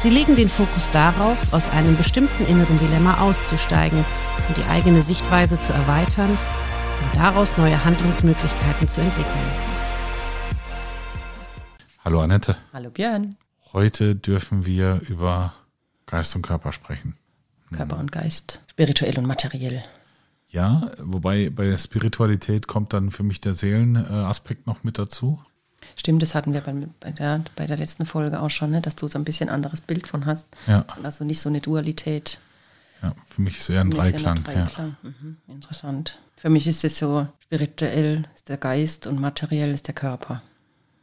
Sie legen den Fokus darauf, aus einem bestimmten inneren Dilemma auszusteigen und die eigene Sichtweise zu erweitern und daraus neue Handlungsmöglichkeiten zu entwickeln. Hallo Annette. Hallo Björn. Heute dürfen wir über Geist und Körper sprechen. Körper und Geist, spirituell und materiell. Ja, wobei bei Spiritualität kommt dann für mich der Seelenaspekt noch mit dazu. Stimmt, das hatten wir bei, bei, der, bei der letzten Folge auch schon, ne, dass du so ein bisschen anderes Bild von hast. Ja. Also nicht so eine Dualität. Ja, für mich ist eher ein ja Dreiklang. ein Dreiklang. Mhm, interessant. Für mich ist es so, spirituell ist der Geist und materiell ist der Körper.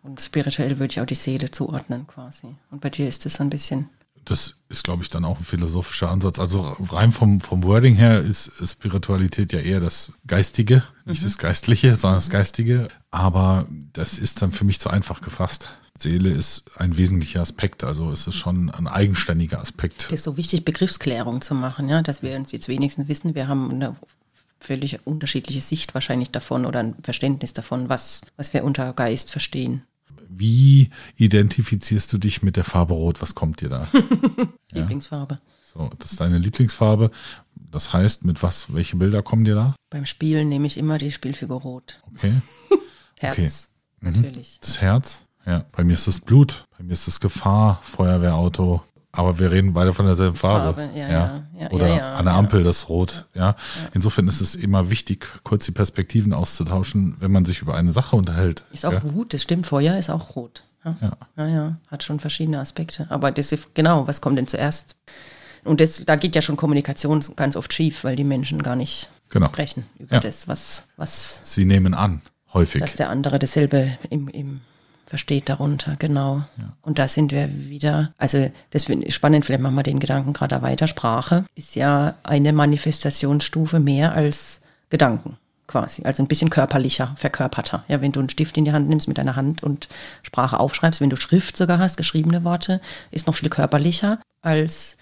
Und spirituell würde ich auch die Seele zuordnen quasi. Und bei dir ist es so ein bisschen, Das ist, glaube ich, dann auch ein philosophischer Ansatz. Also rein vom, vom Wording her ist Spiritualität ja eher das Geistige, nicht das Geistliche, sondern das Geistige. Aber das ist dann für mich zu einfach gefasst. Seele ist ein wesentlicher Aspekt, also es ist schon ein eigenständiger Aspekt. es ist so wichtig, Begriffsklärung zu machen, ja, dass wir uns jetzt wenigstens wissen, wir haben eine völlig unterschiedliche Sicht wahrscheinlich davon oder ein Verständnis davon, was, was wir unter Geist verstehen. Wie identifizierst du dich mit der Farbe Rot? Was kommt dir da? Lieblingsfarbe. So, das ist deine Lieblingsfarbe. Das heißt, mit was, welche Bilder kommen dir da? Beim Spielen nehme ich immer die Spielfigur Rot. Okay. Herz, Mhm. natürlich. Das Herz. Ja, bei mir ist das Blut. Bei mir ist das Gefahr, Feuerwehrauto. Aber wir reden beide von derselben Farbe. Farbe, ja, ja, ja, Oder an der. Ampel das Rot. Ja. Insofern ist es immer wichtig, kurz die Perspektiven auszutauschen, wenn man sich über eine Sache unterhält. Ist auch. Wut, das stimmt, Feuer ist auch rot. Ja. Ja. ja, hat schon verschiedene Aspekte. Aber das ist, genau, was kommt denn zuerst? Und das, da geht ja schon Kommunikation ganz oft schief, weil die Menschen gar nicht Genau. sprechen über das, was, was, Sie nehmen an, häufig. dass der andere dasselbe im, im versteht darunter, genau. Und da sind wir wieder, also das finde ich spannend, vielleicht machen wir den Gedanken gerade weiter. Sprache ist ja eine Manifestationsstufe mehr als Gedanken quasi, also ein bisschen körperlicher, verkörperter. Ja, wenn du einen Stift in die Hand nimmst mit deiner Hand und Sprache aufschreibst, wenn du Schrift sogar hast, geschriebene Worte, ist noch viel körperlicher als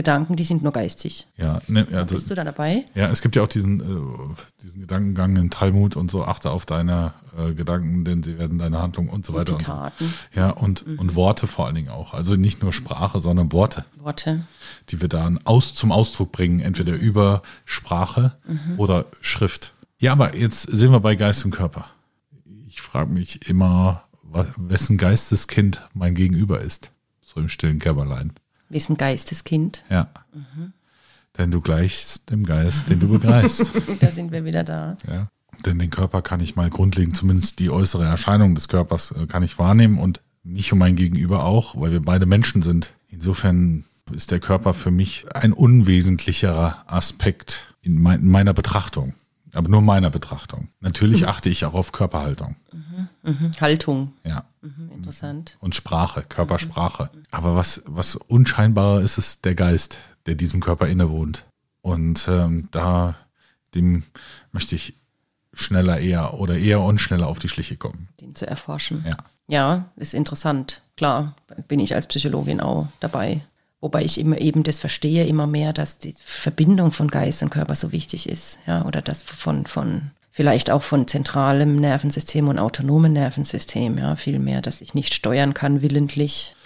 Gedanken, die sind nur geistig. ja, ne, also, Bist du da dabei? Ja, es gibt ja auch diesen, äh, diesen Gedankengang in Talmud und so, achte auf deine äh, Gedanken, denn sie werden deine Handlung und so Und weiter. die und so. Taten, Ja, und, und Worte vor allen Dingen auch. Also nicht nur Sprache, sondern Worte, Worte. die wir dann aus, zum Ausdruck bringen, entweder über Sprache oder Schrift. Ja, aber jetzt sind wir bei Geist und Körper. Ich frage mich immer, wa- wessen Geisteskind mein Gegenüber ist. So im stillen Kämmerlein. Wir sind Geisteskind. Ja. Denn du gleichst dem Geist, den du begreifst. Da sind wir wieder da. Ja. Denn den Körper kann ich mal grundlegend, zumindest die äußere Erscheinung des Körpers äh, kann ich wahrnehmen und mich und mein Gegenüber auch, weil wir beide Menschen sind. Insofern ist der Körper für mich ein unwesentlicherer Aspekt in, mein, in meiner Betrachtung. Aber nur meiner Betrachtung. Natürlich achte ich auch auf Körperhaltung. Mhm. Haltung. Ja. Mhm, interessant. Und Sprache, Körpersprache. Aber was, was unscheinbarer ist, ist der Geist, der diesem Körper innewohnt. Und ähm, da, dem möchte ich schneller eher oder eher unschneller auf die Schliche kommen. Den zu erforschen. Ja. Ja, ist interessant. Klar, bin ich als Psychologin auch dabei. Wobei ich immer eben das verstehe, immer mehr, dass die Verbindung von Geist und Körper so wichtig ist. Ja, oder das von, von, vielleicht auch von zentralem Nervensystem und autonomem Nervensystem. Ja, viel mehr, dass ich nicht steuern kann, willentlich.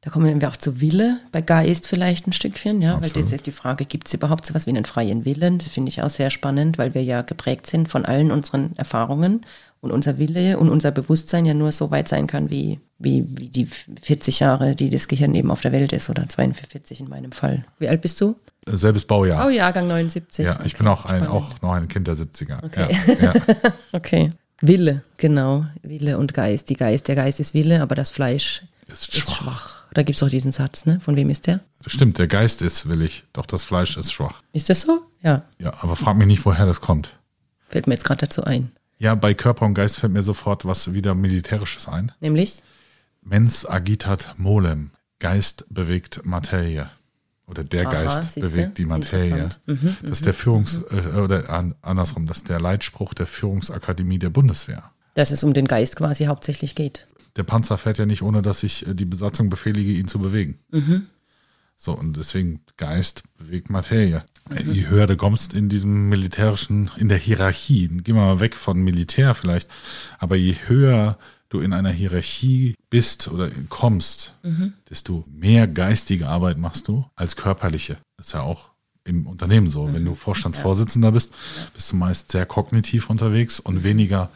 Da kommen wir auch zu Wille, bei Geist vielleicht ein Stückchen, ja, weil das Absolut. ist die Frage, gibt es überhaupt so was wie einen freien Willen? Das finde ich auch sehr spannend, weil wir ja geprägt sind von allen unseren Erfahrungen und unser Wille und unser Bewusstsein ja nur so weit sein kann, wie, wie, wie die 40 Jahre, die das Gehirn eben auf der Welt ist, oder 42 in meinem Fall. Wie alt bist du? Selbes Baujahr. Oh, Jahrgang 79. ja, ich Okay, bin auch ein, auch noch ein Kind der 70er. Okay. Ja, ja. Okay. Wille, genau. Wille und Geist. Die Geist, der Geist ist Wille, aber das Fleisch Ist ist schwach. schwach. Da gibt es auch diesen Satz, ne? Von wem ist der? Stimmt, der Geist ist willig, doch das Fleisch ist schwach. Ist das so? Ja. Ja, aber frag mich nicht, woher das kommt. Fällt mir jetzt gerade dazu ein. Ja, bei Körper und Geist fällt mir sofort was wieder Militärisches ein. Nämlich? Mens agitat molem. Geist bewegt Materie. Oder der Aha, Geist siehste? bewegt die Materie. Mhm, das ist der Führungs- äh, oder an, andersrum, das ist der Leitspruch der Führungsakademie der Bundeswehr. Dass es um den Geist quasi hauptsächlich geht. Der Panzer fährt ja nicht, ohne dass ich äh, die Besatzung befehlige, ihn zu bewegen. So, und deswegen Geist bewegt Materie. Je höher du kommst in diesem militärischen, in der Hierarchie, gehen wir mal weg von Militär vielleicht, aber je höher du in einer Hierarchie bist oder kommst, desto mehr geistige Arbeit machst du als körperliche. Das ist ja auch im Unternehmen so. Wenn du Vorstandsvorsitzender bist, bist du meist sehr kognitiv unterwegs und weniger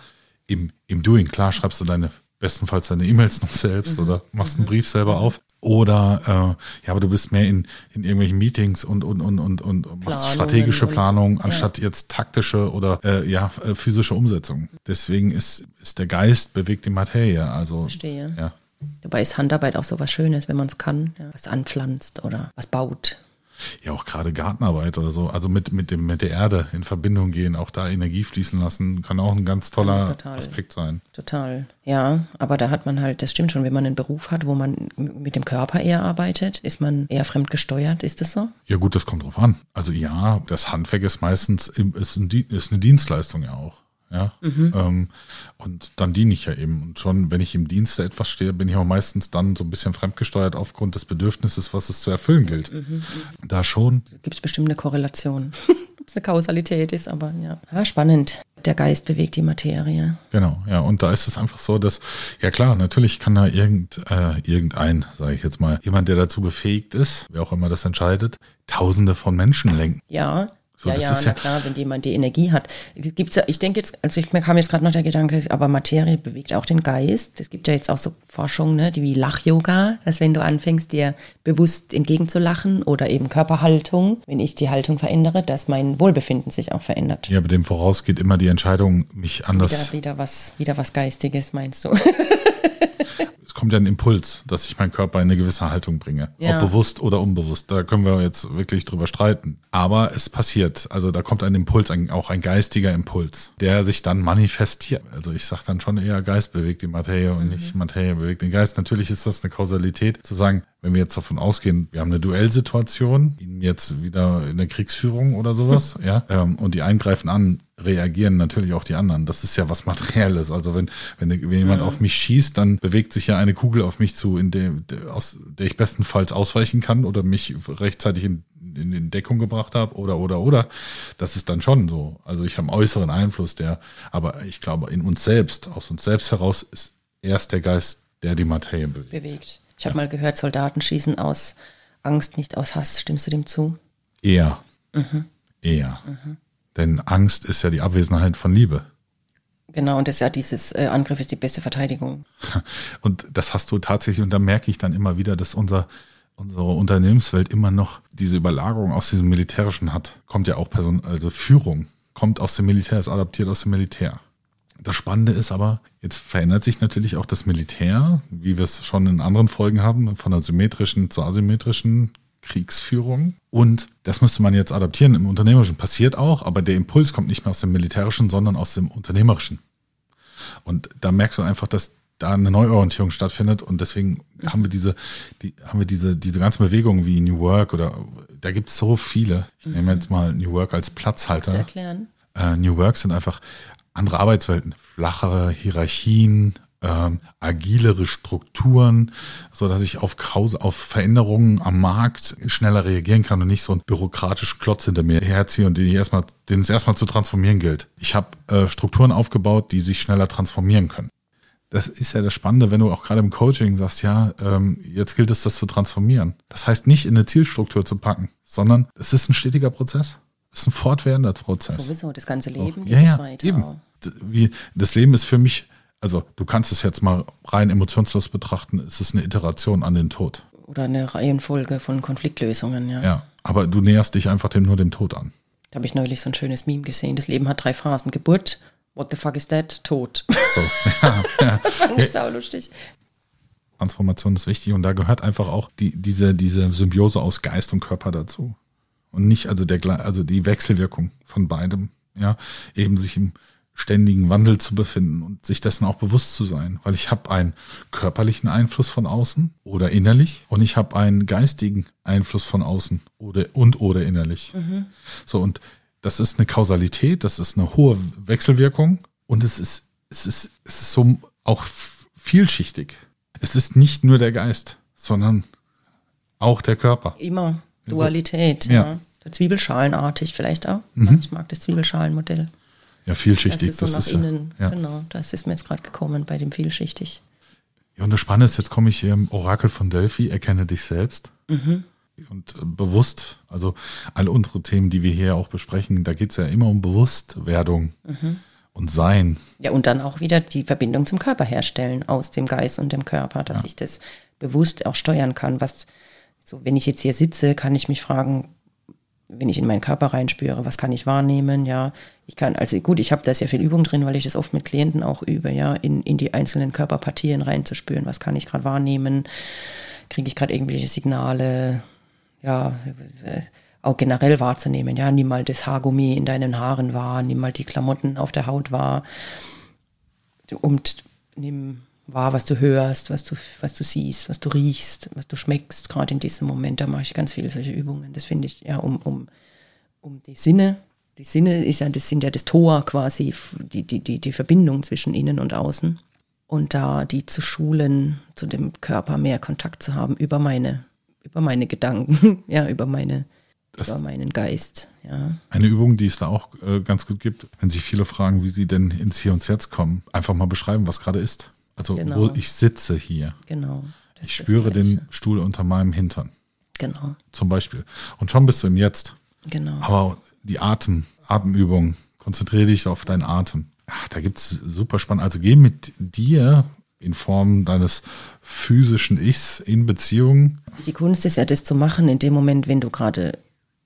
im, im Doing. Klar schreibst du deine, bestenfalls deine E-Mails noch selbst oder machst einen Brief selber auf. Oder äh, ja, aber du bist mehr in, in irgendwelchen Meetings und, und, und, und, und machst Planungen strategische und- Planung, ja. anstatt jetzt taktische oder äh, ja, äh, physische Umsetzung. Deswegen ist, ist der Geist bewegt die Materie. Also Verstehe. ja. Dabei ist Handarbeit auch so was Schönes, wenn man es kann, ja, was anpflanzt oder was baut. Ja, auch gerade Gartenarbeit oder so, also mit, mit, dem, mit der Erde in Verbindung gehen, auch da Energie fließen lassen, kann auch ein ganz toller total. Aspekt sein. Total. Ja, aber da hat man halt, das stimmt schon, wenn man einen Beruf hat, wo man mit dem Körper eher arbeitet, ist man eher fremdgesteuert, ist das so? Ja gut, das kommt drauf an. Also ja, das Handwerk ist meistens ist, ein, ist eine Dienstleistung ja auch. Ja, ähm, und dann diene ich ja eben. Und schon, wenn ich im Dienste etwas stehe, bin ich auch meistens dann so ein bisschen fremdgesteuert aufgrund des Bedürfnisses, was es zu erfüllen gilt. Da schon. Gibt es bestimmt eine Korrelation, ob es eine Kausalität ist, aber ja. ja. Spannend. Der Geist bewegt die Materie. Genau, ja, und da ist es einfach so, dass, ja klar, natürlich kann da irgend, äh, irgendein, sage ich jetzt mal, jemand, der dazu befähigt ist, wer auch immer das entscheidet, Tausende von Menschen lenken. Ja. So, ja, ja, na ja- klar, wenn jemand die Energie hat. Gibt's ja, ich denke jetzt, also ich, mir kam jetzt gerade noch der Gedanke, aber Materie bewegt auch den Geist. Es gibt ja jetzt auch so Forschung, ne, die wie Lach-Yoga, dass wenn du anfängst, dir bewusst entgegenzulachen oder eben Körperhaltung, wenn ich die Haltung verändere, dass mein Wohlbefinden sich auch verändert. Ja, aber dem voraus geht immer die Entscheidung, mich anders Wieder, wieder was, wieder was Geistiges, meinst du? kommt ja ein Impuls, dass ich meinen Körper in eine gewisse Haltung bringe. Ja. Ob bewusst oder unbewusst. Da können wir jetzt wirklich drüber streiten. Aber es passiert. Also da kommt ein Impuls, ein, auch ein geistiger Impuls, der sich dann manifestiert. Also ich sage dann schon eher, Geist bewegt die Materie und nicht Materie bewegt den Geist. Natürlich ist das eine Kausalität, zu sagen, wenn wir jetzt davon ausgehen, wir haben eine Duellsituation, ihn jetzt wieder in der Kriegsführung oder sowas, ja, ähm, und die einen greifen an, reagieren natürlich auch die anderen. Das ist ja was Materielles. Also wenn, wenn, wenn jemand auf mich schießt, dann bewegt sich ja eine Kugel auf mich zu, in der, aus der ich bestenfalls ausweichen kann oder mich rechtzeitig in, in, in Deckung gebracht habe oder oder oder. Das ist dann schon so. Also ich habe einen äußeren Einfluss, der, aber ich glaube, in uns selbst, aus uns selbst heraus, ist erst der Geist, der die Materie bewegt. bewegt. Ich habe mal gehört, Soldaten schießen aus Angst, nicht aus Hass. Stimmst du dem zu? Eher. Eher. Denn Angst ist ja die Abwesenheit von Liebe. Genau, und das ist ja dieses äh, Angriff ist die beste Verteidigung. Und das hast du tatsächlich, und da merke ich dann immer wieder, dass unser, unsere Unternehmenswelt immer noch diese Überlagerung aus diesem Militärischen hat. Kommt ja auch Person, also Führung, kommt aus dem Militär, ist adaptiert aus dem Militär. Das Spannende ist aber, jetzt verändert sich natürlich auch das Militär, wie wir es schon in anderen Folgen haben, von der symmetrischen zur asymmetrischen Kriegsführung. Und das müsste man jetzt adaptieren im Unternehmerischen. Passiert auch, aber der Impuls kommt nicht mehr aus dem Militärischen, sondern aus dem Unternehmerischen. Und da merkst du einfach, dass da eine Neuorientierung stattfindet und deswegen haben wir diese, die, haben wir diese, diese ganzen Bewegungen wie New Work oder da gibt es so viele. Ich nehme jetzt mal New Work als Platzhalter. erklären? Äh, New Work sind einfach andere Arbeitswelten, flachere Hierarchien, ähm, agilere Strukturen, so dass ich auf, Kraus auf Veränderungen am Markt schneller reagieren kann und nicht so einen bürokratischen Klotz hinter mir herziehe und den, ich erstmal, den es erstmal zu transformieren gilt. Ich habe äh, Strukturen aufgebaut, die sich schneller transformieren können. Das ist ja das Spannende, wenn du auch gerade im Coaching sagst, ja, ähm, jetzt gilt es, das zu transformieren. Das heißt nicht in eine Zielstruktur zu packen, sondern es ist ein stetiger Prozess. Es ist ein fortwährender Prozess. Sowieso, das ganze Leben geht Ja, ja, weiter. eben. Wie, das Leben ist für mich, also du kannst es jetzt mal rein emotionslos betrachten, es ist eine Iteration an den Tod. Oder eine Reihenfolge von Konfliktlösungen, ja. Ja, aber du näherst dich einfach dem nur dem Tod an. Da habe ich neulich so ein schönes Meme gesehen. Das Leben hat drei Phasen. Geburt, what the fuck is that? Tod. So, ja, ja. Fand ich sau lustig. Transformation ist wichtig und da gehört einfach auch die, diese, diese Symbiose aus Geist und Körper dazu. Und nicht also der, also die Wechselwirkung von beidem, ja, eben sich im, ständigen Wandel zu befinden und sich dessen auch bewusst zu sein, weil ich habe einen körperlichen Einfluss von außen oder innerlich und ich habe einen geistigen Einfluss von außen oder und oder innerlich. Mhm. So und das ist eine Kausalität, das ist eine hohe Wechselwirkung und es ist es ist es ist so auch vielschichtig. Es ist nicht nur der Geist, sondern auch der Körper. Immer Dualität, ja. ja. Zwiebelschalenartig vielleicht auch. Mhm. Ich mag das Zwiebelschalenmodell. Ja, vielschichtig. Das ist, so das ist innen, ja, genau. Das ist mir jetzt gerade gekommen bei dem vielschichtig. Ja, und das Spannende ist, jetzt komme ich hier im Orakel von Delphi, erkenne dich selbst. Mhm. Und äh, bewusst, also alle unsere Themen, die wir hier auch besprechen, da geht es ja immer um Bewusstwerdung mhm. und Sein. Ja, und dann auch wieder die Verbindung zum Körper herstellen, aus dem Geist und dem Körper, dass ja. ich das bewusst auch steuern kann. Was, so, wenn ich jetzt hier sitze, kann ich mich fragen, wenn ich in meinen Körper reinspüre, was kann ich wahrnehmen, ja. Ich kann, also gut, ich habe da sehr viel Übung drin, weil ich das oft mit Klienten auch übe, ja, in, in die einzelnen Körperpartien reinzuspüren, was kann ich gerade wahrnehmen, kriege ich gerade irgendwelche Signale, ja, auch generell wahrzunehmen, ja, nimm mal das Haargummi in deinen Haaren wahr, nimm mal die Klamotten auf der Haut wahr. Und nimm wahr, was du hörst, was du, was du siehst, was du riechst, was du schmeckst, gerade in diesem Moment, da mache ich ganz viele solche Übungen. Das finde ich ja, um, um, um die Sinne, die Sinne ist ja, das sind ja das Tor quasi, die, die, die, die Verbindung zwischen innen und außen. Und da die zu schulen, zu dem Körper mehr Kontakt zu haben über meine, über meine Gedanken, ja, über meine, das über meinen Geist. Ja. Eine Übung, die es da auch äh, ganz gut gibt, wenn sich viele fragen, wie sie denn ins Hier und Jetzt kommen, einfach mal beschreiben, was gerade ist. Also genau. wo ich sitze hier. Genau. Ich spüre den Stuhl unter meinem Hintern. Genau. Zum Beispiel. Und schon bist du im Jetzt. Genau. Aber die Atem, Atemübung, konzentriere dich auf deinen Atem. Ach, da gibt es super spannend. Also geh mit dir in Form deines physischen Ichs in Beziehung. Die Kunst ist ja, das zu machen in dem Moment, wenn du gerade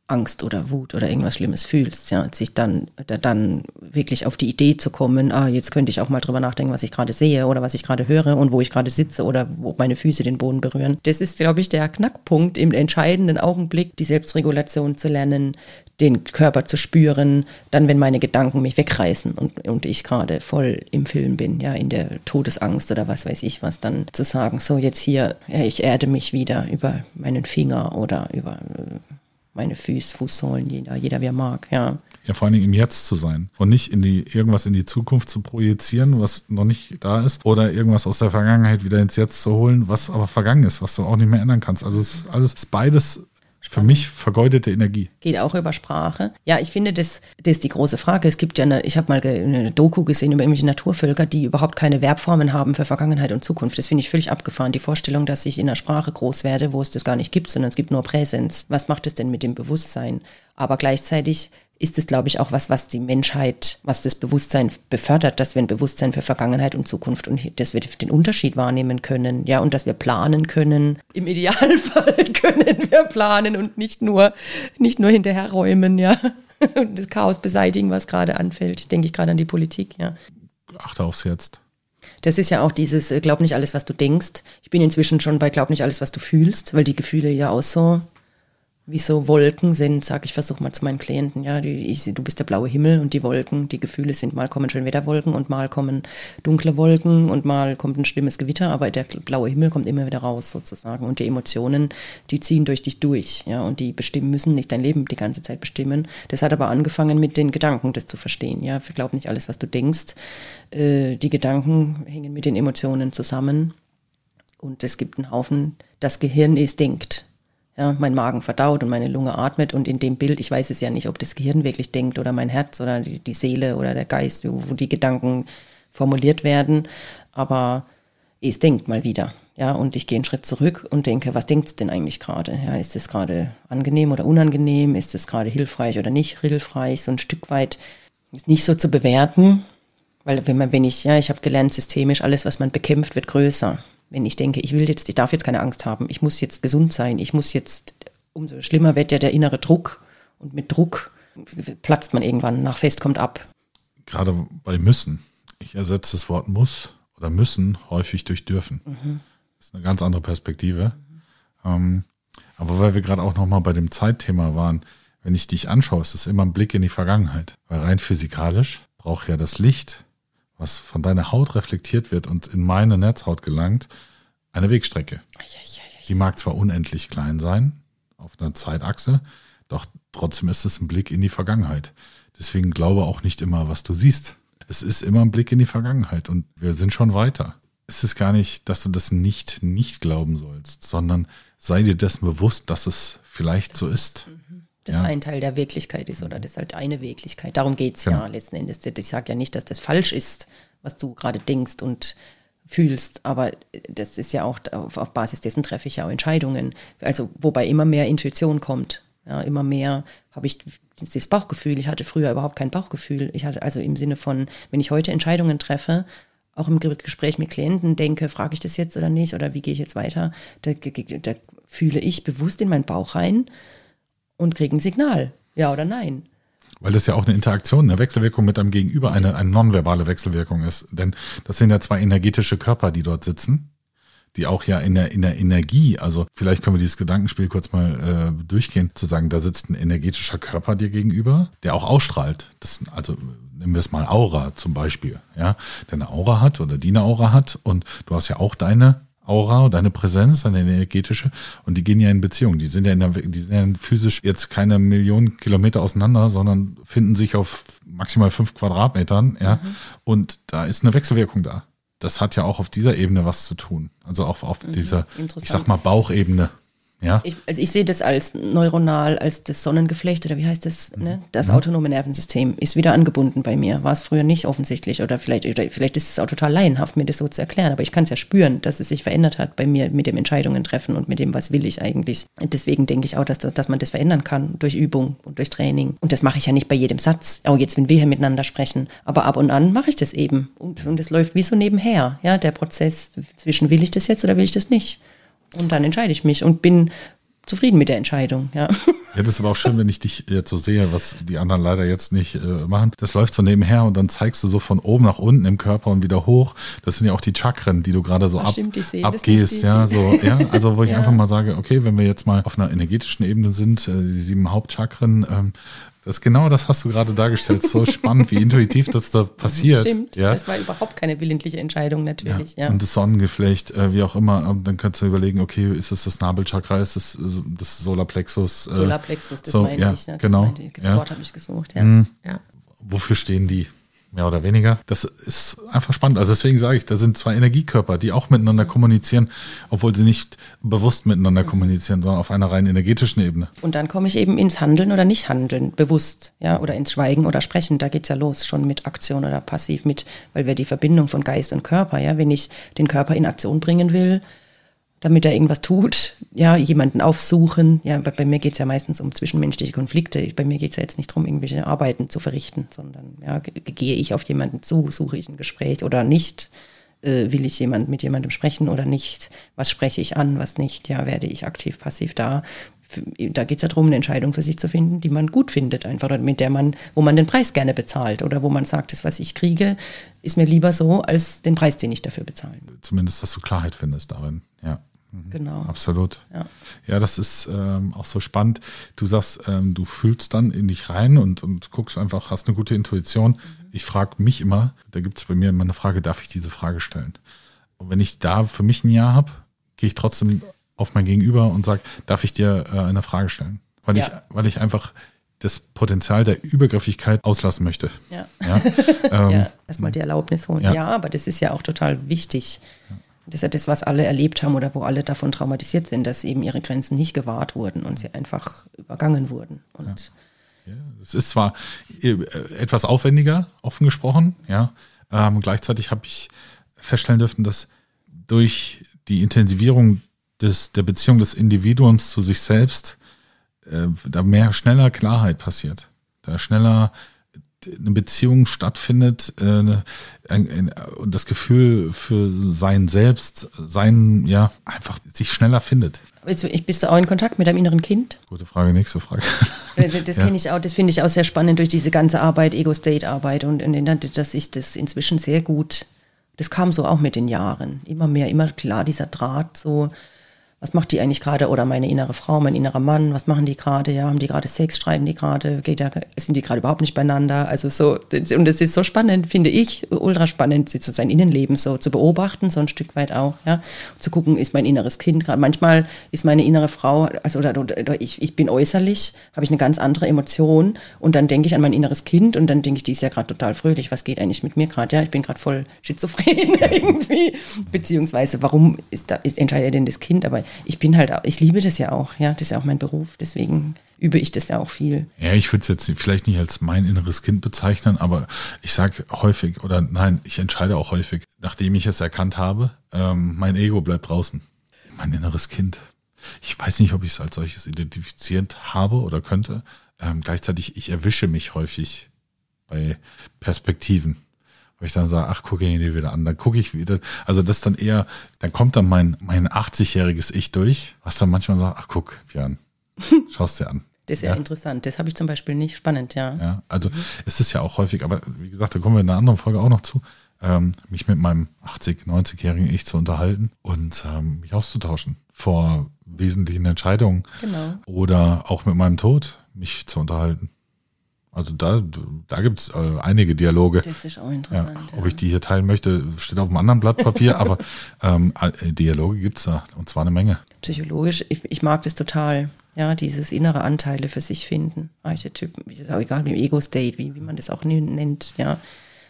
Angst oder Wut oder irgendwas Schlimmes fühlst, ja, sich dann, dann wirklich auf die Idee zu kommen, ah, jetzt könnte ich auch mal drüber nachdenken, was ich gerade sehe oder was ich gerade höre und wo ich gerade sitze oder wo meine Füße den Boden berühren. Das ist, glaube ich, der Knackpunkt im entscheidenden Augenblick, die Selbstregulation zu lernen, den Körper zu spüren, dann, wenn meine Gedanken mich wegreißen und, und ich gerade voll im Film bin, ja, in der Todesangst oder was weiß ich was, dann zu sagen, so jetzt hier, ja, ich erde mich wieder über meinen Finger oder über äh, meine Füße, Fußsohlen, jeder, jeder wie er mag, ja. Ja, vor allen Dingen im Jetzt zu sein und nicht in die, irgendwas in die Zukunft zu projizieren, was noch nicht da ist, oder irgendwas aus der Vergangenheit wieder ins Jetzt zu holen, was aber vergangen ist, was du auch nicht mehr ändern kannst. Also es ist alles ist beides für mich vergeudete Energie. Geht auch über Sprache. Ja, ich finde, das, das ist die große Frage. Es gibt ja eine, ich habe mal eine Doku gesehen über irgendwelche Naturvölker, die überhaupt keine Verbformen haben für Vergangenheit und Zukunft. Das finde ich völlig abgefahren. Die Vorstellung, dass ich in einer Sprache groß werde, wo es das gar nicht gibt, sondern es gibt nur Präsenz. Was macht es denn mit dem Bewusstsein? Aber gleichzeitig ist es, glaube ich, auch was, was die Menschheit, was das Bewusstsein befördert, dass wir ein Bewusstsein für Vergangenheit und Zukunft und dass wir den Unterschied wahrnehmen können, ja, und dass wir planen können. Im Idealfall können wir planen und nicht nur, nicht nur hinterherräumen, ja, und das Chaos beseitigen, was gerade anfällt. Ich denke ich gerade an die Politik, ja. Achte aufs Jetzt. Das ist ja auch dieses, äh, glaub nicht alles, was du denkst. Ich bin inzwischen schon bei glaub nicht alles, was du fühlst, weil die Gefühle ja auch so wie so Wolken sind, sage ich, versuche mal zu meinen Klienten, ja, die, ich, du bist der blaue Himmel und die Wolken, die Gefühle sind, mal kommen Schönwetterwolken und mal kommen dunkle Wolken und mal kommt ein schlimmes Gewitter, aber der blaue Himmel kommt immer wieder raus sozusagen und die Emotionen, die ziehen durch dich durch, ja, und die bestimmen müssen nicht dein Leben die ganze Zeit bestimmen. Das hat aber angefangen mit den Gedanken, das zu verstehen, ja, glaub nicht alles, was du denkst. Äh, die Gedanken hängen mit den Emotionen zusammen und es gibt einen Haufen, das Gehirn ist denkt ja, mein Magen verdaut und meine Lunge atmet und in dem Bild, ich weiß es ja nicht, ob das Gehirn wirklich denkt oder mein Herz oder die, die Seele oder der Geist, wo, wo die Gedanken formuliert werden, aber es denkt mal wieder. Ja, und ich gehe einen Schritt zurück und denke, was denkt es denn eigentlich gerade? Ja, ist es gerade angenehm oder unangenehm? Ist es gerade hilfreich oder nicht hilfreich? So ein Stück weit ist nicht so zu bewerten, weil wenn man, wenn ich, ja, ich habe gelernt systemisch, alles, was man bekämpft, wird größer. Wenn ich denke, ich will jetzt, ich darf jetzt keine Angst haben, ich muss jetzt gesund sein, ich muss jetzt, umso schlimmer wird ja der innere Druck. Und mit Druck platzt man irgendwann, nach Fest kommt ab. Gerade bei müssen. Ich ersetze das Wort muss oder müssen häufig durch dürfen. Mhm. Das ist eine ganz andere Perspektive. Mhm. Ähm, aber weil wir gerade auch nochmal bei dem Zeitthema waren, wenn ich dich anschaue, ist es immer ein Blick in die Vergangenheit. Weil rein physikalisch braucht ja das Licht, was von deiner Haut reflektiert wird und in meine Netzhaut gelangt, eine Wegstrecke. Die mag zwar unendlich klein sein auf einer Zeitachse, doch trotzdem ist es ein Blick in die Vergangenheit. Deswegen glaube auch nicht immer, was du siehst. Es ist immer ein Blick in die Vergangenheit und wir sind schon weiter. Es ist gar nicht, dass du das nicht nicht glauben sollst, sondern sei dir dessen bewusst, dass es vielleicht so ist. Mhm. Das ja. ein Teil der Wirklichkeit ist oder das ist halt eine Wirklichkeit. Darum geht es genau. ja letzten Endes. Ich sage ja nicht, dass das falsch ist, was du gerade denkst und fühlst, aber das ist ja auch, auf, auf Basis dessen treffe ich ja auch Entscheidungen. Also wobei immer mehr Intuition kommt. Ja, immer mehr habe ich dieses Bauchgefühl. Ich hatte früher überhaupt kein Bauchgefühl. Ich hatte also im Sinne von, wenn ich heute Entscheidungen treffe, auch im Gespräch mit Klienten denke, frage ich das jetzt oder nicht oder wie gehe ich jetzt weiter, da, da fühle ich bewusst in meinen Bauch rein und kriege ein Signal, ja oder nein. Weil das ja auch eine Interaktion, eine Wechselwirkung mit einem Gegenüber, eine, eine nonverbale Wechselwirkung ist. Denn das sind ja zwei energetische Körper, die dort sitzen die auch ja in der, in der Energie, also vielleicht können wir dieses Gedankenspiel kurz mal äh, durchgehen, zu sagen, da sitzt ein energetischer Körper dir gegenüber, der auch ausstrahlt. Das, also nehmen wir es mal Aura zum Beispiel, ja, der eine Aura hat oder die eine Aura hat und du hast ja auch deine Aura, deine Präsenz, deine energetische und die gehen ja in Beziehung. Die sind ja, in der, die sind ja physisch jetzt keine Millionen Kilometer auseinander, sondern finden sich auf maximal fünf Quadratmetern, ja, mhm. und da ist eine Wechselwirkung da das hat ja auch auf dieser Ebene was zu tun. Also auch auf mhm, dieser, ich sag mal, Bauchebene. Ja. Ich, also ich sehe das als neuronal, als das Sonnengeflecht oder wie heißt das? Ne? Das mhm. autonome Nervensystem ist wieder angebunden bei mir. War es früher nicht offensichtlich oder vielleicht, oder vielleicht ist es auch total laienhaft, mir das so zu erklären, aber ich kann es ja spüren, dass es sich verändert hat bei mir mit dem Entscheidungen treffen und mit dem, was will ich eigentlich. Und deswegen denke ich auch, dass, dass man das verändern kann durch Übung und durch Training. Und das mache ich ja nicht bei jedem Satz. Auch jetzt, wenn wir hier miteinander sprechen. Aber ab und an mache ich das eben. Und, und es läuft wie so nebenher. Ja, der Prozess zwischen will ich das jetzt oder will ich das nicht. Und dann entscheide ich mich und bin zufrieden mit der Entscheidung, ja. Ja, das ist aber auch schön, wenn ich dich jetzt so sehe, was die anderen leider jetzt nicht äh, machen. Das läuft so nebenher und dann zeigst du so von oben nach unten im Körper und wieder hoch. Das sind ja auch die Chakren, die du gerade so ab, stimmt, abgehst, ja, so, ja. Also wo ich ja. einfach mal sage, okay, wenn wir jetzt mal auf einer energetischen Ebene sind, äh, die sieben Hauptchakren, ähm, das genau das hast du gerade dargestellt. So spannend, wie intuitiv das da passiert. Stimmt, ja? das war überhaupt keine willentliche Entscheidung natürlich. Ja. ja. Und das Sonnengeflecht, äh, wie auch immer, ähm, dann kannst du überlegen, okay, ist es das Nabelchakra, ist es das Solarplexus? Äh, Solarplexus, das so, meine ja, ich. Ne? Das genau. Meinte, das ja. Wort habe ich gesucht, ja. Mhm. ja. Wofür stehen die? mehr oder weniger. Das ist einfach spannend. Also deswegen sage ich, da sind zwei Energiekörper, die auch miteinander kommunizieren, obwohl sie nicht bewusst miteinander kommunizieren, sondern auf einer rein energetischen Ebene. Und dann komme ich eben ins Handeln oder Nicht-Handeln, bewusst, ja, oder ins Schweigen oder Sprechen. Da geht es ja los, schon mit Aktion oder passiv mit, weil wir die Verbindung von Geist und Körper, ja, wenn ich den Körper in Aktion bringen will, damit er irgendwas tut, ja, jemanden aufsuchen. Ja, bei, bei mir geht es ja meistens um zwischenmenschliche Konflikte. Bei mir geht es ja jetzt nicht darum, irgendwelche Arbeiten zu verrichten, sondern ja, gehe ich auf jemanden zu, suche ich ein Gespräch oder nicht, äh, will ich jemand mit jemandem sprechen oder nicht, was spreche ich an, was nicht, ja, werde ich aktiv, passiv da. Da geht es ja darum, eine Entscheidung für sich zu finden, die man gut findet, einfach mit der man, wo man den Preis gerne bezahlt oder wo man sagt, das, was ich kriege, ist mir lieber so, als den Preis, den ich dafür bezahle. Zumindest, dass du Klarheit findest darin, ja. Mhm. Genau. Absolut. Ja, ja das ist ähm, auch so spannend. Du sagst, ähm, du fühlst dann in dich rein und, und guckst einfach, hast eine gute Intuition. Mhm. Ich frage mich immer, da gibt es bei mir immer eine Frage, darf ich diese Frage stellen? Und wenn ich da für mich ein Ja habe, gehe ich trotzdem auf mein Gegenüber und sage, darf ich dir äh, eine Frage stellen? Weil, ja. ich, weil ich einfach das Potenzial der Übergriffigkeit auslassen möchte. Ja. Ja, ähm, erstmal die Erlaubnis holen. Ja. ja. aber das ist ja auch total wichtig. Ja. Das ist ja das, was alle erlebt haben oder wo alle davon traumatisiert sind, dass eben ihre Grenzen nicht gewahrt wurden und sie einfach übergangen wurden. Und ja. es ist zwar äh, etwas aufwendiger, offen gesprochen, ja. Ähm, gleichzeitig habe ich feststellen dürfen, dass durch die Intensivierung des, der Beziehung des Individuums zu sich selbst äh, da mehr schneller Klarheit passiert. Da schneller eine Beziehung stattfindet äh, ein, ein, und das Gefühl für sein Selbst, sein, ja, einfach sich schneller findet. Bist du auch in Kontakt mit deinem inneren Kind? Gute Frage, nächste Frage. Das kenne ich auch, das finde ich auch sehr spannend durch diese ganze Arbeit, Ego-State-Arbeit und, und dass ich das inzwischen sehr gut, das kam so auch mit den Jahren, immer mehr, immer klar, dieser Draht so, was macht die eigentlich gerade? Oder meine innere Frau, mein innerer Mann, was machen die gerade? Ja, haben die gerade Sex, schreiben die gerade, sind die gerade überhaupt nicht beieinander? Also so, und es ist so spannend, finde ich, ultra spannend, zu sein Innenleben so zu beobachten, so ein Stück weit auch, ja. zu gucken, ist mein inneres Kind gerade. Manchmal ist meine innere Frau, also oder, oder ich, ich bin äußerlich, habe ich eine ganz andere Emotion und dann denke ich an mein inneres Kind und dann denke ich, die ist ja gerade total fröhlich, was geht eigentlich mit mir gerade? Ja, ich bin gerade voll schizophren irgendwie. Beziehungsweise, warum ist da, ist, entscheidet denn das Kind? Aber ich bin halt, ich liebe das ja auch, ja, das ist ja auch mein Beruf, deswegen übe ich das ja auch viel. Ja, ich würde es jetzt vielleicht nicht als mein inneres Kind bezeichnen, aber ich sage häufig, oder nein, ich entscheide auch häufig, nachdem ich es erkannt habe, ähm, mein Ego bleibt draußen. Mein inneres Kind. Ich weiß nicht, ob ich es als solches identifiziert habe oder könnte. Ähm, gleichzeitig, ich erwische mich häufig bei Perspektiven. Weil ich dann sage, ach, gucke ich ihn wieder an. Dann gucke ich wieder. Also das dann eher, dann kommt dann mein, mein 80-jähriges Ich durch, was dann manchmal sagt, ach guck, Björn, schaust dir an. Das ist ja, ja interessant. Das habe ich zum Beispiel nicht. Spannend, ja. Ja, also mhm. es ist ja auch häufig, aber wie gesagt, da kommen wir in einer anderen Folge auch noch zu, ähm, mich mit meinem 80, 90-jährigen Ich zu unterhalten und ähm, mich auszutauschen vor wesentlichen Entscheidungen. Genau. Oder auch mit meinem Tod mich zu unterhalten. Also da, da gibt es äh, einige Dialoge. Das ist auch interessant. Ja, ob ich die hier teilen möchte, steht auf einem anderen Blatt Papier, aber ähm, äh, Dialoge gibt es da und zwar eine Menge. Psychologisch, ich, ich mag das total. Ja, dieses innere Anteile für sich finden. Archetypen, ist auch egal, im Ego-State, wie, wie man das auch nennt, ja.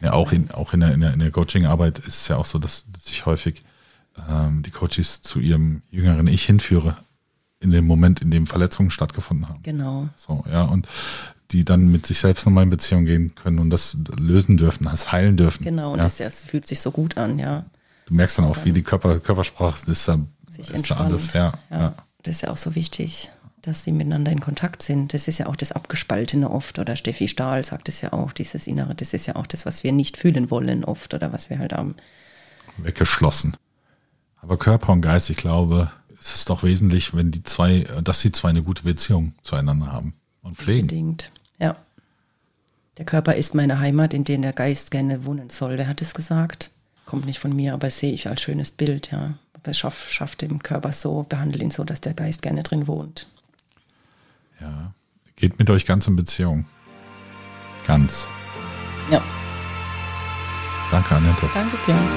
Ja, auch in, auch in der, in der, in der Coaching-Arbeit ist es ja auch so, dass, dass ich häufig ähm, die Coaches zu ihrem jüngeren Ich hinführe, in dem Moment, in dem Verletzungen stattgefunden haben. Genau. So, ja, und die dann mit sich selbst nochmal in Beziehung gehen können und das lösen dürfen, das heilen dürfen. Genau, und ja. das, das, fühlt sich so gut an, ja. Du merkst dann auch, wie die Körper, Körpersprache ist, da, sich ist da alles, ja, ja, ja. Das ist ja auch so wichtig, dass sie miteinander in Kontakt sind. Das ist ja auch das Abgespaltene oft, oder Steffi Stahl sagt es ja auch, dieses Innere, das ist ja auch das, was wir nicht fühlen wollen oft, oder was wir halt haben. Weggeschlossen. Aber Körper und Geist, ich glaube, es ist doch wesentlich, wenn die zwei, dass die zwei eine gute Beziehung zueinander haben und pflegen. Unbedingt, ja. Der Körper ist meine Heimat, in der der Geist gerne wohnen soll. Wer hat es gesagt? Kommt nicht von mir, aber sehe ich als schönes Bild, ja. Es schafft, schafft den Körper so, behandelt ihn so, dass der Geist gerne drin wohnt. Ja. Geht mit euch ganz in Beziehung. Ganz. Ja. Danke, Annette. Danke, Björn.